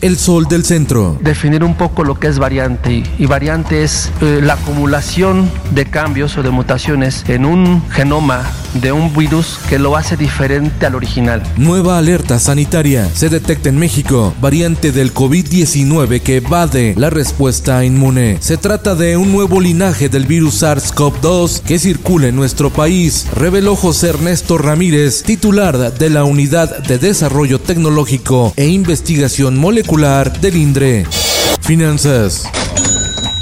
El sol del centro. definir un poco lo que es variante. Y variante es eh, la acumulación de cambios o de mutaciones en un genoma de un virus que lo hace diferente al original. Nueva alerta sanitaria. Se detecta en México variante del COVID-19 que evade la respuesta inmune. Se trata de un nuevo linaje del virus SARS-CoV-2 que circula en nuestro país, reveló José Ernesto Ramírez, titular de la Unidad de Desarrollo Tecnológico e Investigación Molecular del INDRE. Finanzas.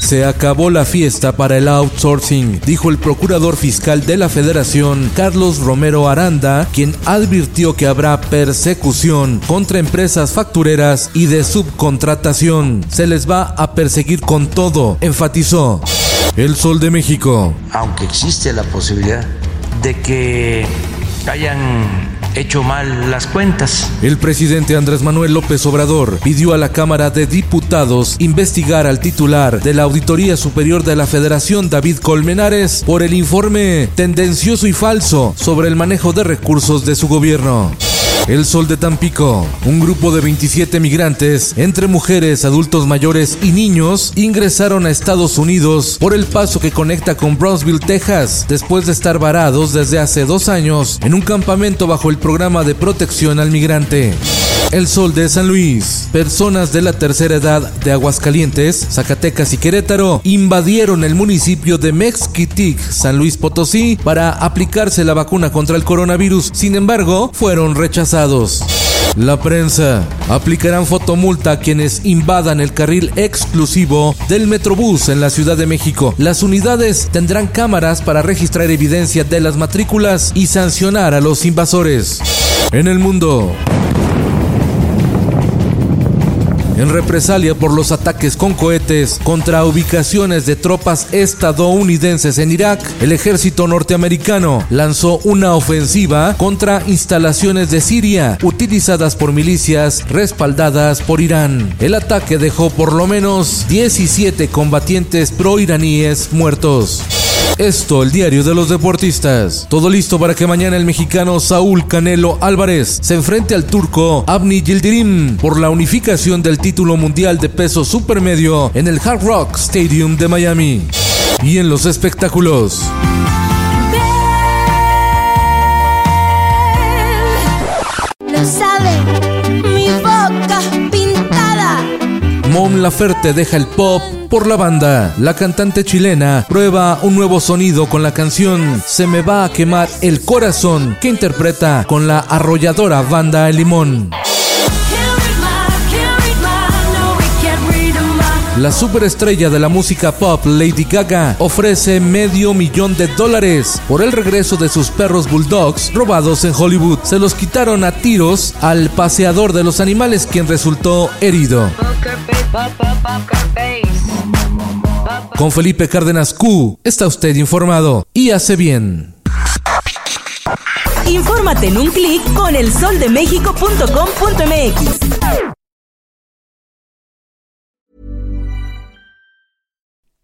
Se acabó la fiesta para el outsourcing, dijo el procurador fiscal de la Federación, Carlos Romero Aranda, quien advirtió que habrá persecución contra empresas factureras y de subcontratación. Se les va a perseguir con todo, enfatizó. El Sol de México. aunque existe la posibilidad de que hayan hecho mal las cuentas. El presidente Andrés Manuel López Obrador pidió a la Cámara de Diputados investigar al titular de la Auditoría Superior de la Federación, David Colmenares, por el informe tendencioso y falso sobre el manejo de recursos de su gobierno. El Sol de Tampico. Un grupo de 27 migrantes, entre mujeres, adultos mayores y niños, ingresaron a Estados Unidos por el paso que conecta con Brownsville, Texas, después de estar varados desde hace dos años en un campamento bajo el programa de protección al migrante. El Sol de San Luis. Personas de la tercera edad de Aguascalientes, Zacatecas y Querétaro invadieron el municipio de Mexquitic, San Luis Potosí, para aplicarse la vacuna contra el coronavirus. Sin embargo, fueron rechazados. La prensa. Aplicarán fotomulta a quienes invadan el carril exclusivo del Metrobús en la Ciudad de México. Las unidades tendrán cámaras para registrar evidencia de las matrículas y sancionar a los invasores. En el mundo. En represalia por los ataques con cohetes contra ubicaciones de tropas estadounidenses en Irak, el ejército norteamericano lanzó una ofensiva contra instalaciones de Siria utilizadas por milicias respaldadas por Irán. El ataque dejó por lo menos 17 combatientes proiraníes muertos. Esto, el diario de los deportistas. Todo listo para que mañana el mexicano Saúl Canelo Álvarez se enfrente al turco Abni Yildirim por la unificación del título mundial de peso supermedio en el Hard Rock Stadium de Miami. Y en los espectáculos. Mon Laferte deja el pop por la banda. La cantante chilena prueba un nuevo sonido con la canción Se me va a quemar el corazón que interpreta con la arrolladora banda El Limón. La superestrella de la música pop Lady Gaga ofrece medio millón de dólares por el regreso de sus perros bulldogs robados en Hollywood. Se los quitaron a tiros al paseador de los animales quien resultó herido. Con Felipe Cárdenas Q está usted informado y hace bien. Infórmate en un clic con elsoldemexico.com.mx.